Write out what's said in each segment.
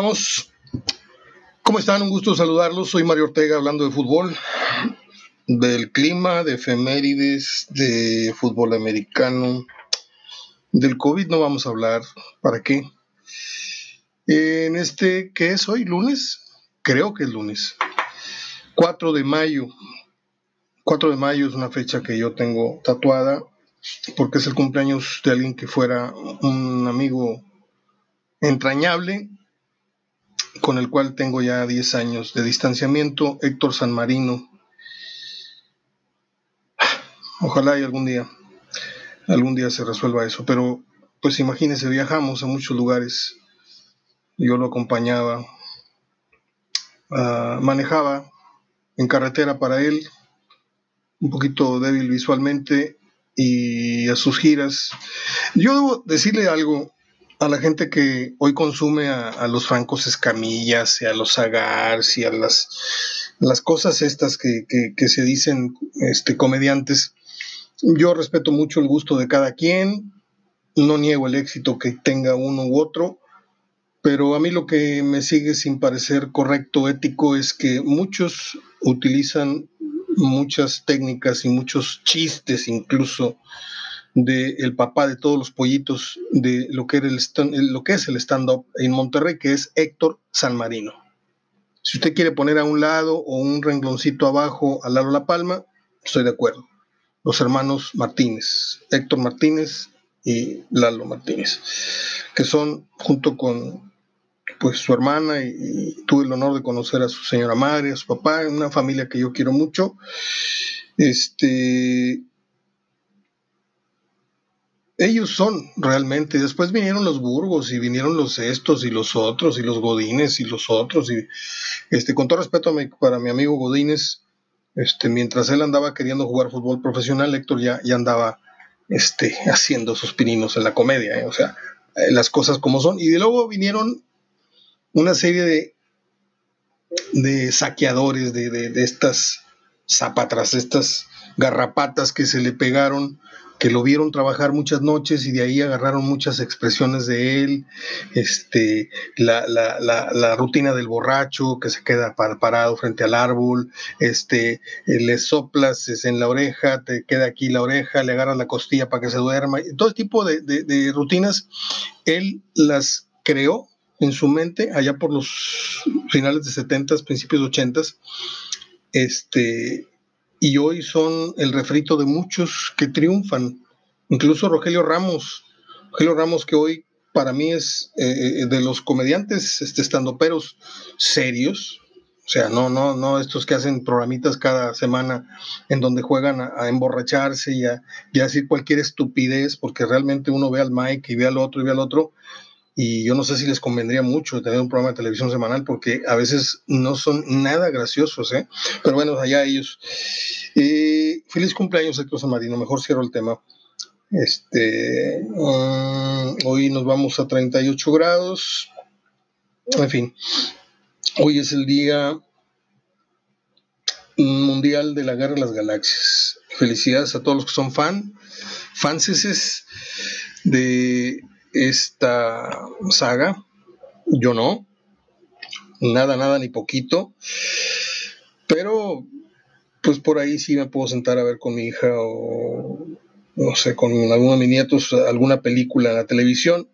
¿Cómo están? Un gusto saludarlos. Soy Mario Ortega hablando de fútbol, del clima, de efemérides, de fútbol americano. Del COVID no vamos a hablar. ¿Para qué? En este, ¿qué es hoy? ¿Lunes? Creo que es lunes. 4 de mayo. 4 de mayo es una fecha que yo tengo tatuada porque es el cumpleaños de alguien que fuera un amigo entrañable con el cual tengo ya 10 años de distanciamiento, Héctor San Marino. Ojalá y algún día, algún día se resuelva eso, pero pues imagínense, viajamos a muchos lugares, yo lo acompañaba, uh, manejaba en carretera para él, un poquito débil visualmente y a sus giras. Yo debo decirle algo, a la gente que hoy consume a, los francos escamillas y a los agars y a las, las cosas estas que, se dicen este, comediantes. Yo respeto mucho el gusto de cada quien, no niego el éxito que tenga uno u otro, pero a mí lo que me sigue sin parecer correcto, ético, es que muchos utilizan muchas técnicas y muchos chistes incluso del papá de todos los pollitos de lo que, era el, lo que es el stand-up en Monterrey, que es Héctor San Marino. Si usted quiere poner a un lado o un rengloncito abajo a Lalo La Palma, estoy de acuerdo. Los hermanos Martínez, Héctor Martínez y Lalo Martínez, que son junto con pues su hermana y, tuve el honor de conocer a su señora madre, a su papá, una familia que yo quiero mucho. Este, ellos son realmente. Después vinieron los Burgos y vinieron los estos y los otros y los Godines y los otros. Y este, con todo respeto para mi amigo Godines, este, mientras él andaba queriendo jugar fútbol profesional, Héctor ya, ya andaba este, haciendo sus pininos en la comedia. ¿eh? O sea, eh, las cosas como son. Y de luego vinieron una serie de, de saqueadores, de, de, de estas zapatras, estas garrapatas que se le pegaron que lo vieron trabajar muchas noches y de ahí agarraron muchas expresiones de él, este, la, la, la, rutina del borracho que se queda parado frente al árbol, este, le soplas en la oreja, te queda aquí la oreja, le agarras la costilla para que se duerma, todo tipo de, de rutinas, él las creó en su mente allá por los finales de 70, principios de 80, este, y hoy son el refrito de muchos que triunfan. Incluso Rogelio Ramos, Rogelio Ramos que hoy para mí es eh, eh, de los comediantes este, estandoperos serios, o sea, no, no, no estos que hacen programitas cada semana en donde juegan a, emborracharse y a, y a, decir cualquier estupidez, porque realmente uno ve al Mike y ve al otro y ve al otro, y yo no sé si les convendría mucho tener un programa de televisión semanal porque a veces no son nada graciosos, ¿eh? Pero bueno, allá ellos. Eh, feliz cumpleaños, Héctor San Marino. Mejor cierro el tema. Este, um, hoy nos vamos a 38 grados. En fin, hoy es el día mundial de la guerra de las galaxias. Felicidades a todos los que son fan, fanses de esta saga. Yo no. Nada, nada, ni poquito. Pero, pues por ahí sí me puedo sentar a ver con mi hija o, no sé, con alguno de mis nietos alguna película en la televisión.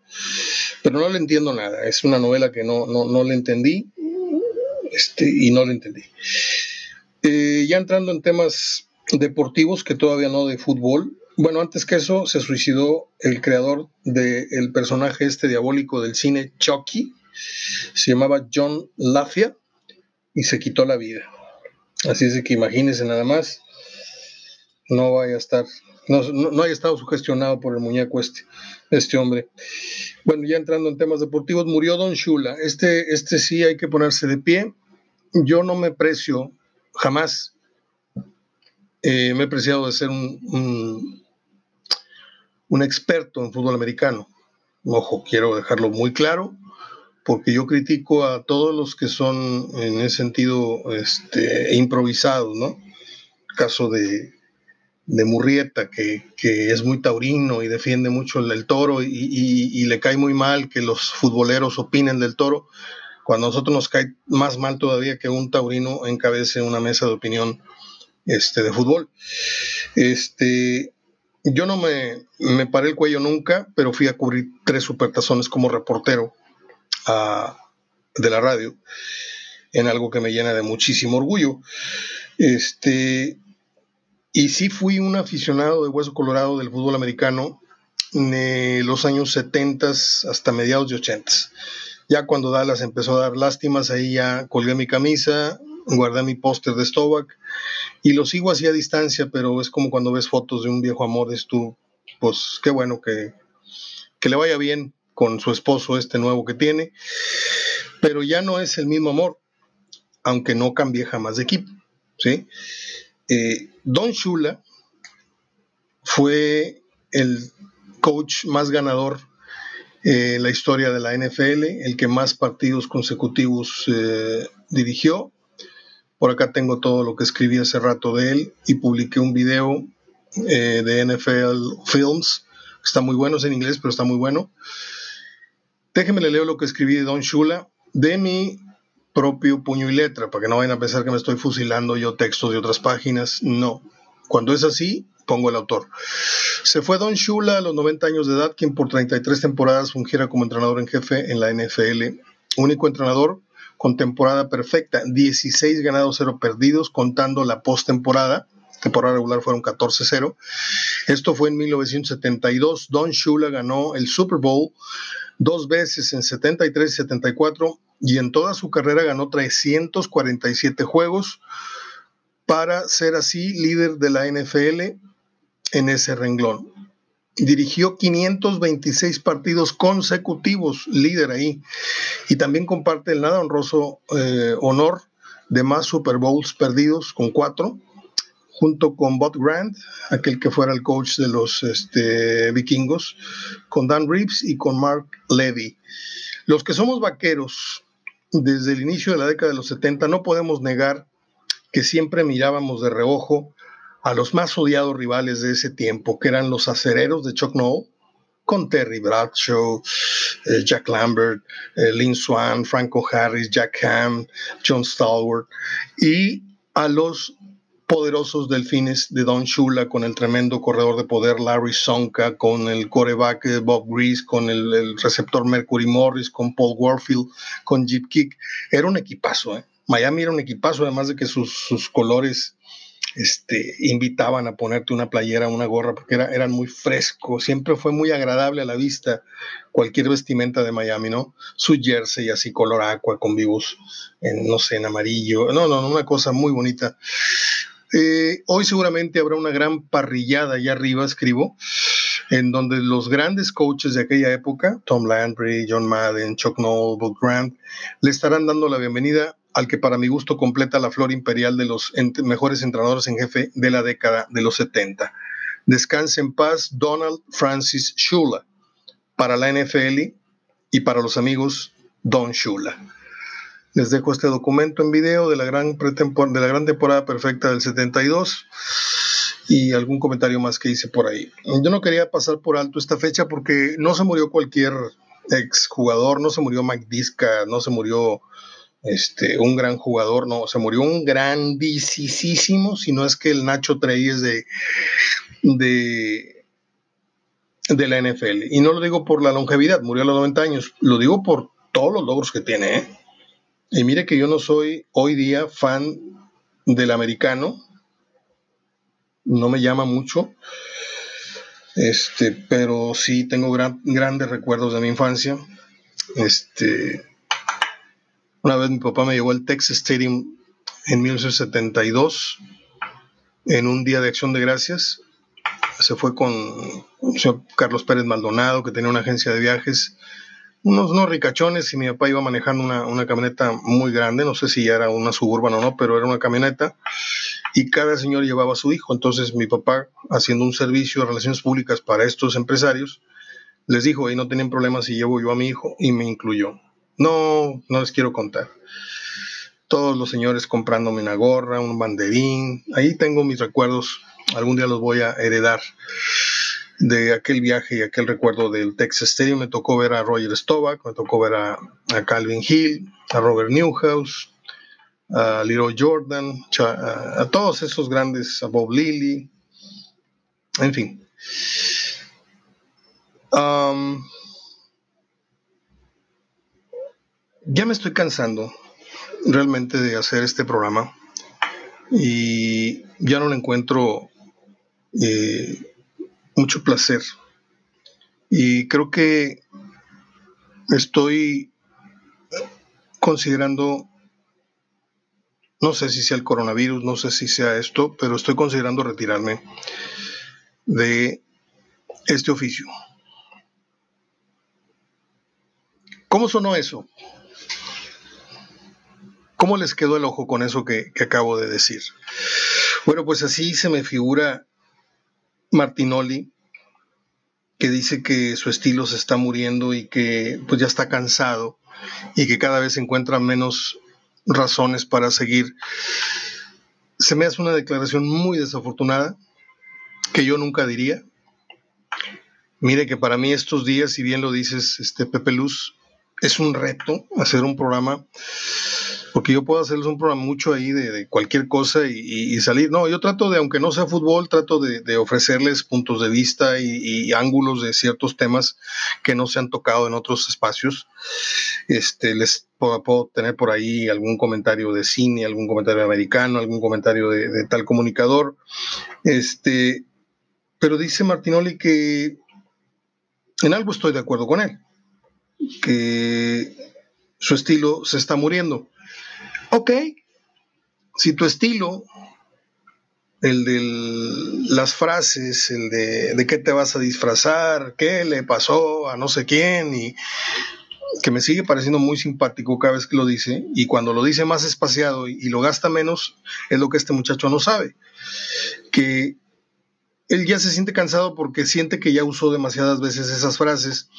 Pero no le entiendo nada. Es una novela que no, no, no le entendí. Este, y no le entendí. Eh, ya entrando en temas deportivos, que todavía no de fútbol, bueno, antes que eso, se suicidó el creador del personaje este diabólico del cine Chucky. Se llamaba John Lafia y se quitó la vida. Así es que imagínense nada más, no vaya a estar, no, no, haya estado sugestionado por el muñeco este, este hombre. Bueno, ya entrando en temas deportivos, murió Don Shula. Este, este sí hay que ponerse de pie. Yo no me precio jamás eh, me he preciado de ser un experto en fútbol americano. Ojo, quiero dejarlo muy claro, porque yo critico a todos los que son en ese sentido este, improvisados, ¿no? El caso de, de Murrieta, que, es muy taurino y defiende mucho el, toro y, le cae muy mal que los futboleros opinen del toro. cuando a nosotros nos cae más mal todavía que un taurino encabece una mesa de opinión este, de fútbol. Este, yo no me, me paré el cuello nunca, pero fui a cubrir tres supertazones como reportero de la radio, en algo que me llena de muchísimo orgullo. Este, y sí fui un aficionado de hueso colorado del fútbol americano de los años 70 hasta mediados de 80. Ya cuando Dallas empezó a dar lástimas, ahí ya colgué mi camisa, guardé mi póster de Stovak y lo sigo así a distancia, pero es como cuando ves fotos de un viejo amor, es tú, pues qué bueno que, que le vaya bien con su esposo este nuevo que tiene, pero ya no es el mismo amor, aunque no cambie jamás de equipo, ¿sí? Eh, Don Shula fue el coach más ganador en la historia de la NFL, el que más partidos consecutivos eh, dirigió. Por acá tengo todo lo que escribí hace rato de él y publiqué un video eh, de NFL Films. Está muy bueno, es en inglés, pero está muy bueno. Déjenme le leo lo que escribí de Don Shula de mi propio puño y letra, para que no vayan a pensar que me estoy fusilando yo textos de otras páginas. No. Cuando es así, pongo el autor. Se fue Don Shula a los 90 años de edad, quien por 33 temporadas fungiera como entrenador en jefe en la NFL. Único entrenador con temporada perfecta, 16 ganados, 0 perdidos, contando la postemporada. Temporada regular fueron 14-0. Esto fue en 1972. Don Shula ganó el Super Bowl dos veces en 73 y 74 y en toda su carrera ganó 347 juegos para ser así líder de la NFL en ese renglón. Dirigió 526 partidos consecutivos, líder ahí, y también comparte el nada honroso eh, honor de más Super Bowls perdidos con cuatro, junto con Bob Grant, aquel que fuera el coach de los este, vikingos, con Dan Reeves y con Mark Levy. Los que somos vaqueros desde el inicio de la década de los 70 no podemos negar que siempre mirábamos de reojo a los más odiados rivales de ese tiempo, que eran los acereros de Chuck Noll, con Terry Bradshaw, eh, Jack Lambert, eh, Lynn Swan, Franco Harris, Jack Ham, John Stalwart, y a los poderosos delfines de Don Shula con el tremendo corredor de poder Larry Sonka, con el coreback eh, Bob Grease, con el, receptor Mercury Morris, con Paul Warfield, con Jeep Kick. Era un equipazo. Miami era un equipazo, además de que sus, sus colores este, invitaban a ponerte una playera, una gorra, porque era, eran muy frescos, siempre fue muy agradable a la vista cualquier vestimenta de Miami, ¿no? Su jersey así color aqua con vivos, en, no sé, en amarillo, no, no, una cosa muy bonita. Eh, hoy seguramente habrá una gran parrillada allá arriba, escribo, en donde los grandes coaches de aquella época, Tom Landry, John Madden, Chuck Noll, Bob Grant, le estarán dando la bienvenida al que para mi gusto completa la flor imperial de los mejores entrenadores en jefe de la década de los 70. Descanse en paz Donald Francis Shula, para la NFL y para los amigos Don Shula. Les dejo este documento en video de la gran, de la gran temporada perfecta del 72 y algún comentario más que hice por ahí. Yo no quería pasar por alto esta fecha porque no se murió cualquier exjugador, no se murió Mike Disca, no se murió este, un gran jugador, no, se murió un grandísimo, si no es que el Nacho Trey de, de, de la NFL. Y no lo digo por la longevidad, murió a los 90 años, lo digo por todos los logros que tiene. ¿eh? Y mire que yo no soy hoy día fan del americano, no me llama mucho, este, pero sí tengo grandes recuerdos de mi infancia. Este, una vez mi papá me llevó al Texas Stadium en 1972 en un día de acción de gracias. Se fue con Carlos Pérez Maldonado, que tenía una agencia de viajes, unos no ricachones, y mi papá iba manejando una, camioneta muy grande, no sé si ya era una suburban o no, pero era una camioneta, y cada señor llevaba a su hijo. Entonces mi papá, haciendo un servicio de relaciones públicas para estos empresarios, les dijo, ahí no tienen problemas si llevo yo a mi hijo, y me incluyó. No, no les quiero contar. Todos los señores comprándome una gorra, un banderín. Ahí tengo mis recuerdos. Algún día los voy a heredar. de aquel viaje y aquel recuerdo del Texas Stadium. Me tocó ver a Roger Staubach, me tocó ver a, Calvin Hill, a Robert Newhouse, a Leroy Jordan, a, todos esos grandes, a Bob Lilly, en fin. Um, ya me estoy cansando realmente de hacer este programa y ya no le encuentro eh, mucho placer. Y creo que estoy considerando, no sé si sea el coronavirus, no sé si sea esto, pero estoy considerando retirarme de este oficio. ¿Cómo sonó eso? ¿Cómo les quedó el ojo con eso que, acabo de decir? Bueno, pues así se me figura Martinoli, que dice que su estilo se está muriendo y que pues ya está cansado y que cada vez encuentra menos razones para seguir. Se me hace una declaración muy desafortunada que yo nunca diría. Mire que para mí estos días, si bien lo dices, este Pepe Luz, es un reto hacer un programa porque yo puedo hacerles un programa mucho ahí de, cualquier cosa y, salir. No, yo trato de, aunque no sea fútbol, trato de, ofrecerles puntos de vista y, ángulos de ciertos temas que no se han tocado en otros espacios. Este, les puedo, tener por ahí algún comentario de cine, algún comentario americano, algún comentario de, de tal comunicador. Este, pero dice Martinoli que en algo estoy de acuerdo con él, que su estilo se está muriendo Ok, si tu estilo, el de las frases, el de, de qué te vas a disfrazar, qué le pasó a no sé quién, y que me sigue pareciendo muy simpático cada vez que lo dice, y cuando lo dice más espaciado y, y lo gasta menos, es lo que este muchacho no sabe. Que él ya se siente cansado porque siente que ya usó demasiadas veces esas frases,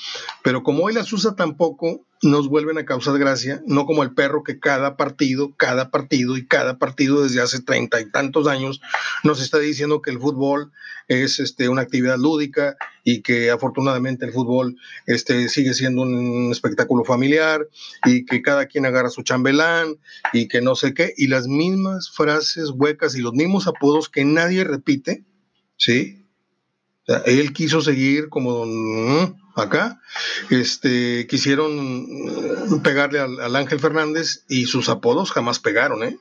pero como él las usa tan poco, nos vuelven a causar gracia, no como el perro que cada partido, cada partido y cada partido desde hace treinta y tantos años nos está diciendo que el fútbol es este, una actividad lúdica y que afortunadamente el fútbol este, sigue siendo un espectáculo familiar y que cada quien agarra su chambelán y que no sé qué, y las mismas frases huecas y los mismos apodos que nadie repite ¿sí? él quiso seguir como mm, acá, este, quisieron mm, pegarle al, Ángel Fernández y sus apodos jamás pegaron, ¿eh?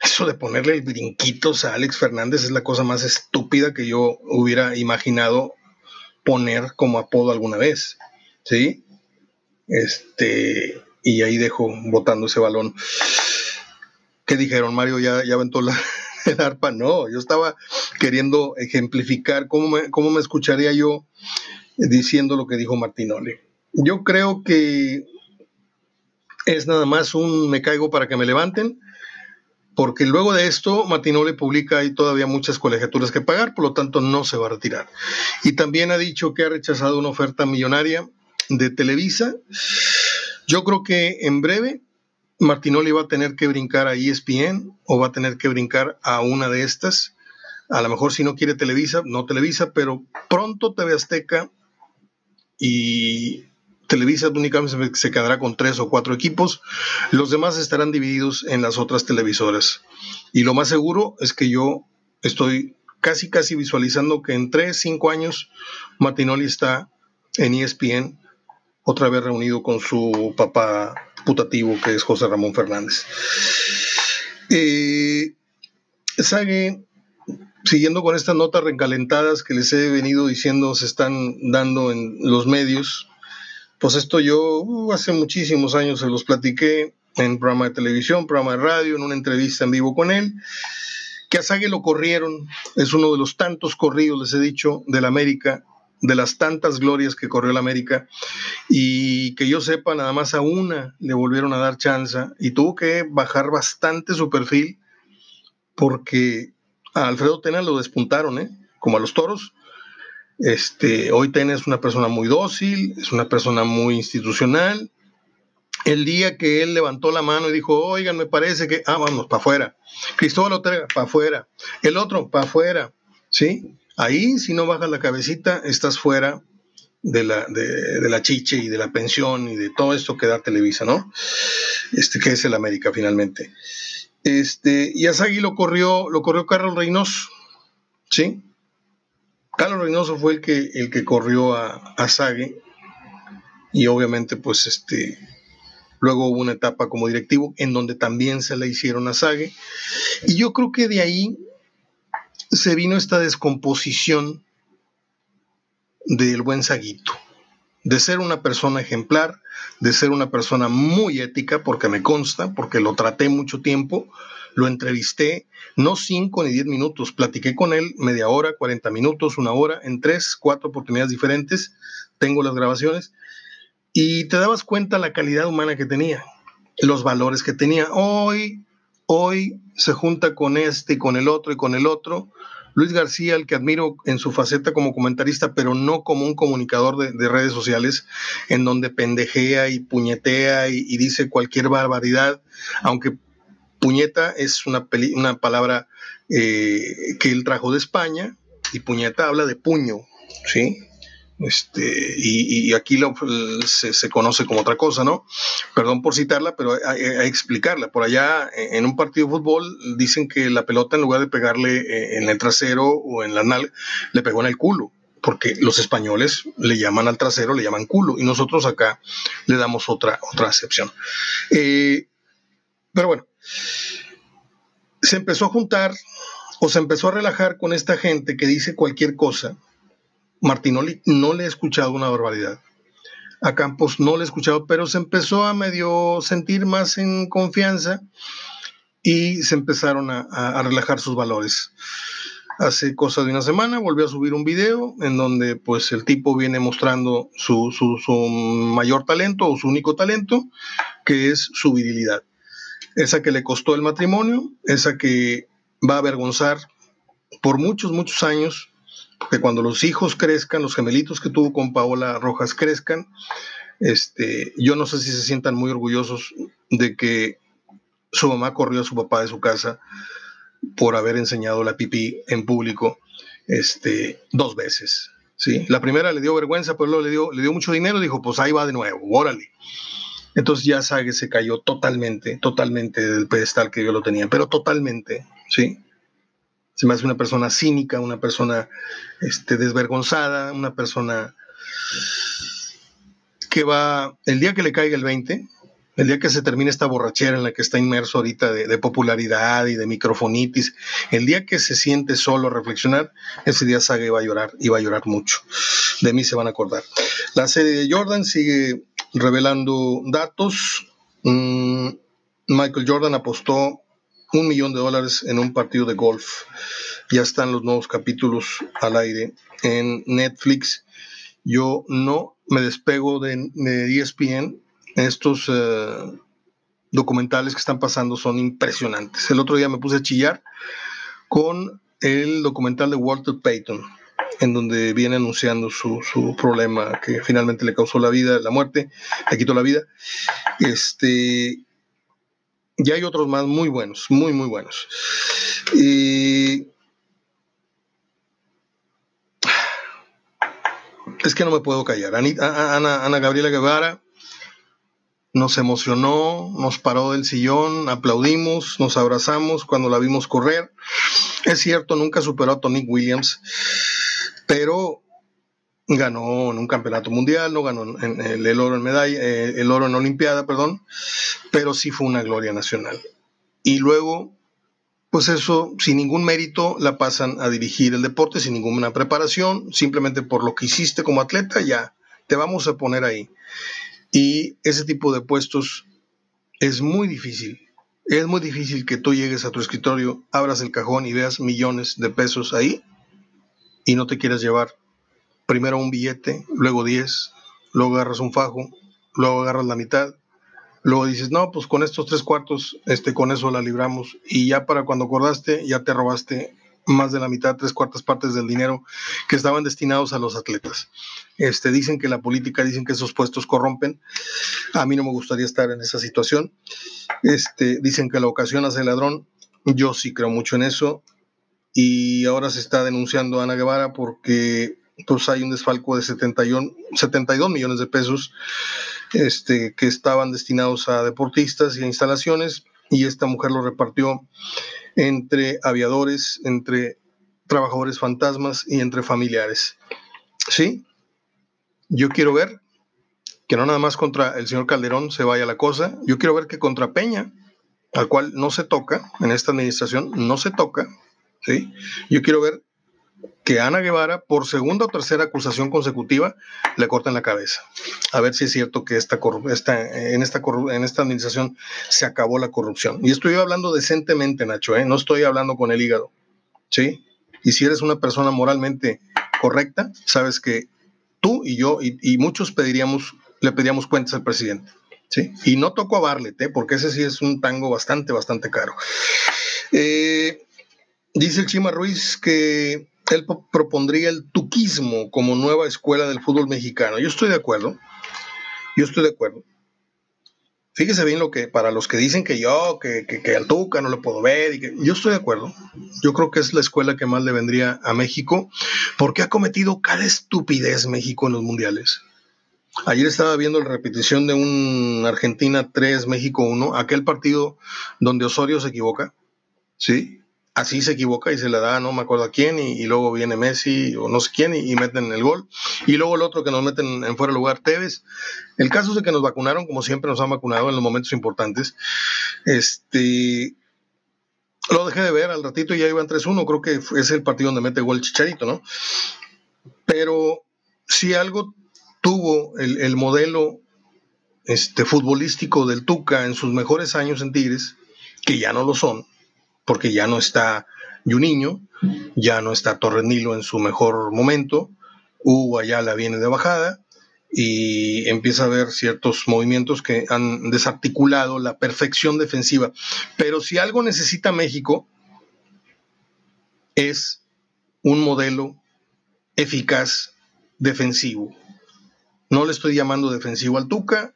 Eso de ponerle brinquitos a Alex Fernández es la cosa más estúpida que yo hubiera imaginado poner como apodo alguna vez, ¿sí? Este, y ahí dejo botando ese balón. ¿Qué dijeron? Mario ya, ya aventó la, el arpa, no, yo estaba queriendo ejemplificar cómo me, cómo me escucharía yo diciendo lo que dijo Martinoli. Yo creo que es nada más un me caigo para que me levanten, porque luego de esto Martinoli publica hay todavía muchas colegiaturas que pagar, por lo tanto no se va a retirar. Y también ha dicho que ha rechazado una oferta millonaria de Televisa. Yo creo que en breve Martinoli va a tener que brincar a ESPN o va a tener que brincar a una de estas. A lo mejor si no quiere Televisa, no Televisa, pero pronto TV Azteca y Televisa únicamente se quedará con tres o cuatro equipos. Los demás estarán divididos en las otras televisoras. Y lo más seguro es que yo estoy casi, casi visualizando que en tres, cinco años Martinoli está en ESPN otra vez reunido con su papá putativo que es José Ramón Fernández. Eh, siguiendo con estas notas recalentadas que les he venido diciendo se están dando en los medios, pues esto yo uh, hace muchísimos años se los platiqué en programa de televisión, programa de radio, en una entrevista en vivo con él, que a Sague lo corrieron, es uno de los tantos corridos, les he dicho, de la América, de las tantas glorias que corrió la América y que yo sepa, nada más a una le volvieron a dar chance y tuvo que bajar bastante su perfil porque a Alfredo Tena lo despuntaron, ¿eh? como a los toros. Este, hoy Tena es una persona muy dócil, es una persona muy institucional. El día que él levantó la mano y dijo, oigan, me parece que, ah, vamos, para afuera. Cristóbal Otega, para afuera. El otro, para afuera. ¿Sí? Ahí, si no bajas la cabecita, estás fuera de la, de, la chiche y de la pensión y de todo esto que da Televisa, ¿no? Este, que es el América finalmente. Este, y a Sagui lo corrió, lo corrió Carlos Reynoso, ¿sí? Carlos Reynoso fue el que, el que corrió a, a y obviamente pues este, luego hubo una etapa como directivo en donde también se le hicieron a Sague y yo creo que de ahí se vino esta descomposición del buen Saguito, de ser una persona ejemplar, de ser una persona muy ética, porque me consta, porque lo traté mucho tiempo, lo entrevisté, no cinco ni diez minutos, platiqué con él media hora, cuarenta minutos, una hora, en tres, cuatro oportunidades diferentes, tengo las grabaciones, y te dabas cuenta la calidad humana que tenía, los valores que tenía. Hoy, hoy se junta con este y con el otro y con el otro, Luis García, el que admiro en su faceta como comentarista, pero no como un comunicador de, redes sociales, en donde pendejea y puñetea y, dice cualquier barbaridad, aunque puñeta es una, una palabra eh, que él trajo de España, y puñeta habla de puño, ¿sí? Este, y, aquí se, conoce como otra cosa, ¿no? Perdón por citarla, pero hay, que explicarla. Por allá, en un partido de fútbol, dicen que la pelota, en lugar de pegarle eh, en el trasero o en la nalga, le pegó en el culo, porque los españoles le llaman al trasero, le llaman culo, y nosotros acá le damos otra, otra acepción. Eh, pero bueno, se empezó a juntar o se empezó a relajar con esta gente que dice cualquier cosa Martinoli no le he escuchado una barbaridad. A Campos no le he escuchado, pero se empezó a medio sentir más en confianza y se empezaron a, relajar sus valores. Hace cosa de una semana volvió a subir un video en donde pues el tipo viene mostrando su, su mayor talento o su único talento, que es su virilidad. Esa que le costó el matrimonio, esa que va a avergonzar por muchos, muchos años que cuando los hijos crezcan, los gemelitos que tuvo con Paola Rojas crezcan, este, yo no sé si se sientan muy orgullosos de que su mamá corrió a su papá de su casa por haber enseñado la pipí en público este, dos veces. ¿sí? La primera le dio vergüenza, pero luego le dio, le dio mucho dinero dijo, pues ahí va de nuevo, órale. Entonces ya Sage se cayó totalmente, totalmente del pedestal que yo lo tenía, pero totalmente, ¿sí? Se me hace una persona cínica, una persona este, desvergonzada, una persona que va, el día que le caiga el 20, el día que se termine esta borrachera en la que está inmerso ahorita de, popularidad y de microfonitis, el día que se siente solo a reflexionar, ese día Sage va a llorar y va a llorar mucho. De mí se van a acordar. La serie de Jordan sigue revelando datos. Mm, Michael Jordan apostó un millón de dólares en un partido de golf. Ya están los nuevos capítulos al aire en Netflix. Yo no me despego de, ESPN. Estos eh, documentales que están pasando son impresionantes. El otro día me puse a chillar con el documental de Walter Payton, en donde viene anunciando su, su, problema que finalmente le causó la vida, la muerte, le quitó la vida. Este, y hay otros más muy buenos, muy, muy buenos. Y es que no me puedo callar. Ana, Ana Gabriela Guevara nos emocionó, nos paró del sillón, aplaudimos, nos abrazamos cuando la vimos correr. Es cierto, nunca superó a Tony Williams, pero ganó en un campeonato mundial, no ganó en, el, oro en medalla, eh, el oro en Olimpiada, perdón, pero sí fue una gloria nacional. Y luego, pues eso, sin ningún mérito, la pasan a dirigir el deporte, sin ninguna preparación, simplemente por lo que hiciste como atleta, ya te vamos a poner ahí. Y ese tipo de puestos es muy difícil. Es muy difícil que tú llegues a tu escritorio, abras el cajón y veas millones de pesos ahí y no te quieras llevar primero un billete, luego 10, luego agarras un fajo, luego agarras la mitad, luego dices, no, pues con estos tres cuartos, este, con eso la libramos. Y ya para cuando acordaste, ya te robaste más de la mitad, tres cuartas partes del dinero que estaban destinados a los atletas. Este, dicen que la política, dicen que esos puestos corrompen. A mí no me gustaría estar en esa situación. Este, dicen que la ocasión hace el ladrón. Yo sí creo mucho en eso y ahora se está denunciando a Ana Guevara porque pues hay un desfalco de 72 millones de pesos este, que estaban destinados a deportistas y a instalaciones y esta mujer lo repartió entre aviadores, entre trabajadores fantasmas y entre familiares. ¿Sí? Yo quiero ver que no nada más contra el señor Calderón se vaya la cosa, yo quiero ver que contra Peña, al cual no se toca en esta administración, no se toca, ¿sí? Yo quiero ver que Ana Guevara, por segunda o tercera acusación consecutiva, le corten la cabeza. A ver si es cierto que esta, en, esta en esta administración se acabó la corrupción. Y estoy hablando decentemente, Nacho, ¿eh? no estoy hablando con el hígado. ¿sí? Y si eres una persona moralmente correcta, sabes que tú y yo y, muchos pediríamos, le pediríamos cuentas al presidente. ¿sí? Y no toco a Barlet, ¿eh? porque ese sí es un tango bastante, bastante caro. Eh, dice el Chima Ruiz que él propondría el tuquismo como nueva escuela del fútbol mexicano. Yo estoy de acuerdo. Yo estoy de acuerdo. Fíjese bien lo que, para los que dicen que yo, que, que, al Tuca no lo puedo ver, y que, yo estoy de acuerdo. Yo creo que es la escuela que más le vendría a México, porque ha cometido cada estupidez México en los mundiales. Ayer estaba viendo la repetición de un Argentina 3, México 1, aquel partido donde Osorio se equivoca, ¿sí? Así se equivoca y se le da, no me acuerdo a quién, y, luego viene Messi o no sé quién y, meten el gol. Y luego el otro que nos meten en fuera de lugar, Tevez. El caso es de que nos vacunaron, como siempre nos han vacunado en los momentos importantes. Este. Lo dejé de ver, al ratito ya iban 3-1, creo que es el partido donde mete gol Chicharito, ¿no? Pero si algo tuvo el, el modelo este, futbolístico del Tuca en sus mejores años en Tigres, que ya no lo son, porque ya no está Juninho, ya no está Torres Nilo en su mejor momento, Hugo Ayala viene de bajada y empieza a haber ciertos movimientos que han desarticulado la perfección defensiva. Pero si algo necesita México es un modelo eficaz defensivo. No le estoy llamando defensivo al Tuca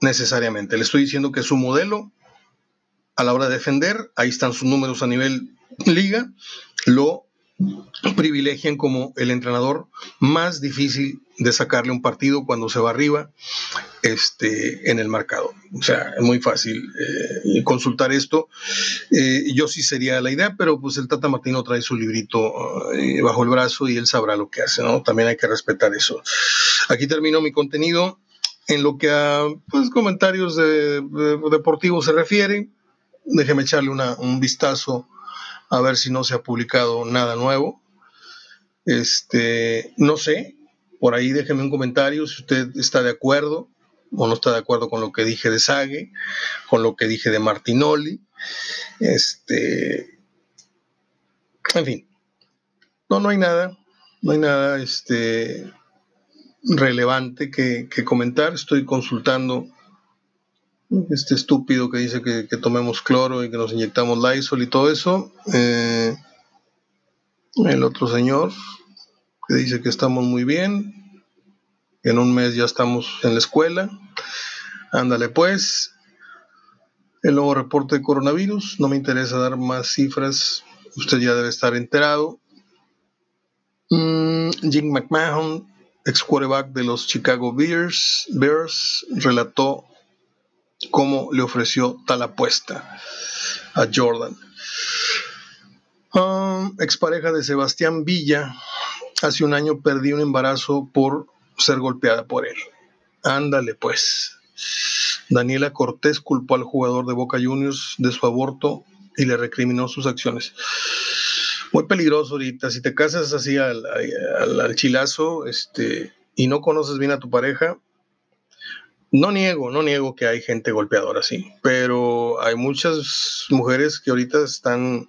necesariamente, le estoy diciendo que su modelo a la hora de defender, ahí están sus números a nivel liga, lo privilegian como el entrenador más difícil de sacarle un partido cuando se va arriba este, en el marcado. O sea, es muy fácil eh, consultar esto. Eh, yo sí sería la idea, pero pues el Tata Martino trae su librito eh, bajo el brazo y él sabrá lo que hace, ¿no? También hay que respetar eso. Aquí termino mi contenido. En lo que a pues, comentarios deportivos se refiere, déjeme echarle un vistazo a ver si no se ha publicado nada nuevo. Este, no sé, por ahí déjeme un comentario si usted está de acuerdo o no está de acuerdo con lo que dije de Sage, con lo que dije de Martinoli. Este, en fin, no, no hay nada, no hay nada este, relevante que, que comentar. Estoy consultando este estúpido que dice que, tomemos cloro y que nos inyectamos Lysol y todo eso. Eh, el otro señor que dice que estamos muy bien, en un mes ya estamos en la escuela. Ándale pues. El nuevo reporte de coronavirus, no me interesa dar más cifras, usted ya debe estar enterado. Mm, Jim McMahon, ex quarterback de los Chicago Bears, Bears relató cómo le ofreció tal apuesta a Jordan. Um, expareja de Sebastián Villa, hace un año perdí un embarazo por ser golpeada por él. Ándale pues. Daniela Cortés culpó al jugador de Boca Juniors de su aborto y le recriminó sus acciones. Muy peligroso ahorita. Si te casas así al, al chilazo este, y no conoces bien a tu pareja, no niego, no niego que hay gente golpeadora, sí, pero hay muchas mujeres que ahorita están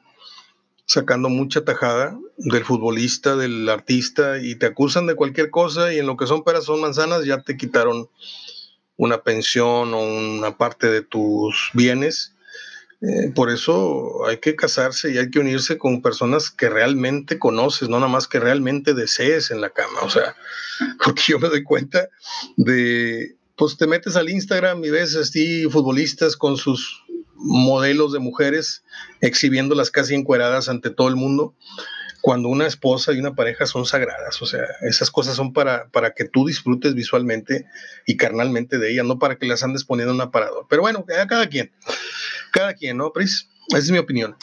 sacando mucha tajada del futbolista, del artista, y te acusan de cualquier cosa y en lo que son peras son manzanas ya te quitaron una pensión o una parte de tus bienes. Eh, por eso hay que casarse y hay que unirse con personas que realmente conoces, no nada más que realmente desees en la cama. O sea, porque yo me doy cuenta de pues te metes al Instagram y ves así futbolistas con sus modelos de mujeres exhibiéndolas casi encueradas ante todo el mundo, cuando una esposa y una pareja son sagradas. O sea, esas cosas son para, para que tú disfrutes visualmente y carnalmente de ellas, no para que las andes poniendo en un aparador. Pero bueno, cada quien, cada quien, ¿no, Pris? Esa es mi opinión.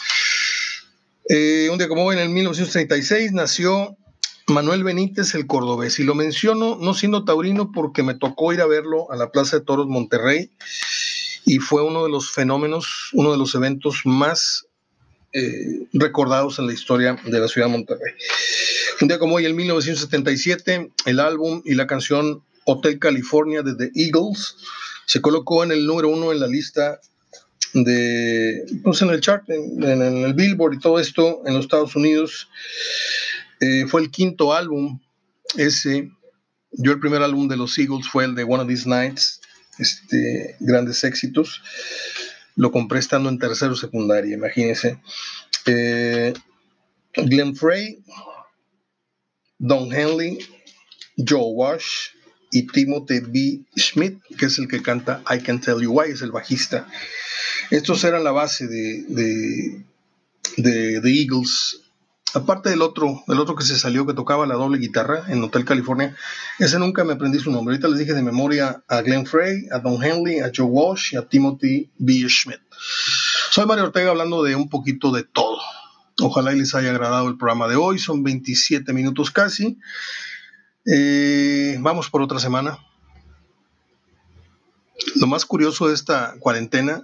Eh, un día como hoy, en el 1936, nació Manuel Benítez, el cordobés. Y lo menciono no siendo taurino porque me tocó ir a verlo a la Plaza de Toros Monterrey y fue uno de los fenómenos, uno de los eventos más eh, recordados en la historia de la ciudad de Monterrey. Un día como hoy, en 1977, el álbum y la canción Hotel California de The Eagles se colocó en el número uno en la lista de, pues en el chart, en, el Billboard y todo esto en los Estados Unidos. Eh, fue el quinto álbum ese. Yo el primer álbum de los Eagles fue el de One of These Nights, este, grandes éxitos. Lo compré estando en tercero secundaria, imagínense. Eh, Glenn Frey, Don Henley, Joe Wash y Timothy B. Schmidt, que es el que canta I Can Tell You Why, es el bajista. Estos eran la base de, de, de, de Eagles Aparte del otro, del otro que se salió que tocaba la doble guitarra en Hotel California, ese nunca me aprendí su nombre. Ahorita les dije de memoria a Glenn Frey, a Don Henley, a Joe Walsh y a Timothy B. Schmidt. Soy Mario Ortega hablando de un poquito de todo. Ojalá les haya agradado el programa de hoy. Son 27 minutos casi. Eh, vamos por otra semana. Lo más curioso de esta cuarentena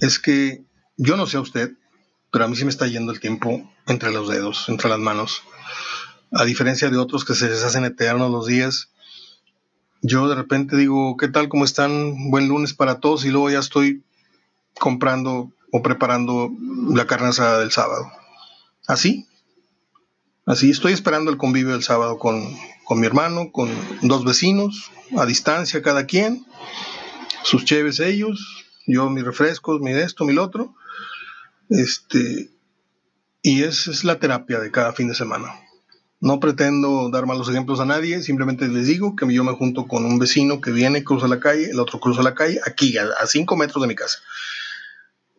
es que yo no sé a usted, pero a mí sí me está yendo el tiempo entre los dedos, entre las manos. A diferencia de otros que se les hacen eternos los días, yo de repente digo, ¿qué tal? ¿Cómo están? Buen lunes para todos y luego ya estoy comprando o preparando la carne asada del sábado. Así, así estoy esperando el convivio del sábado con, con mi hermano, con dos vecinos, a distancia cada quien, sus cheves ellos, yo mis refrescos, mi esto, mi lo otro este, y esa es la terapia de cada fin de semana. No pretendo dar malos ejemplos a nadie, simplemente les digo que yo me junto con un vecino que viene, cruza la calle, el otro cruza la calle, aquí, a 5 metros de mi casa.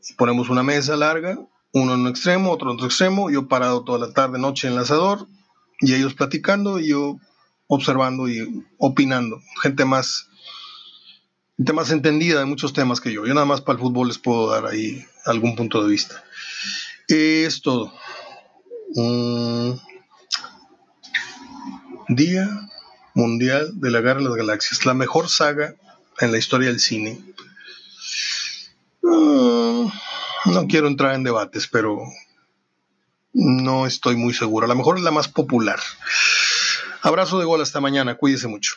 Y ponemos una mesa larga, uno en un extremo, otro en otro extremo, yo parado toda la tarde, noche en el asador, y ellos platicando, y yo observando y opinando. Gente más, gente más entendida de muchos temas que yo. Yo nada más para el fútbol les puedo dar ahí algún punto de vista. Es todo. Día Mundial de la Guerra de las Galaxias, la mejor saga en la historia del cine. Mm, no quiero entrar en debates, pero no estoy muy seguro. A lo mejor es la más popular. Abrazo de gol hasta mañana, cuídese mucho.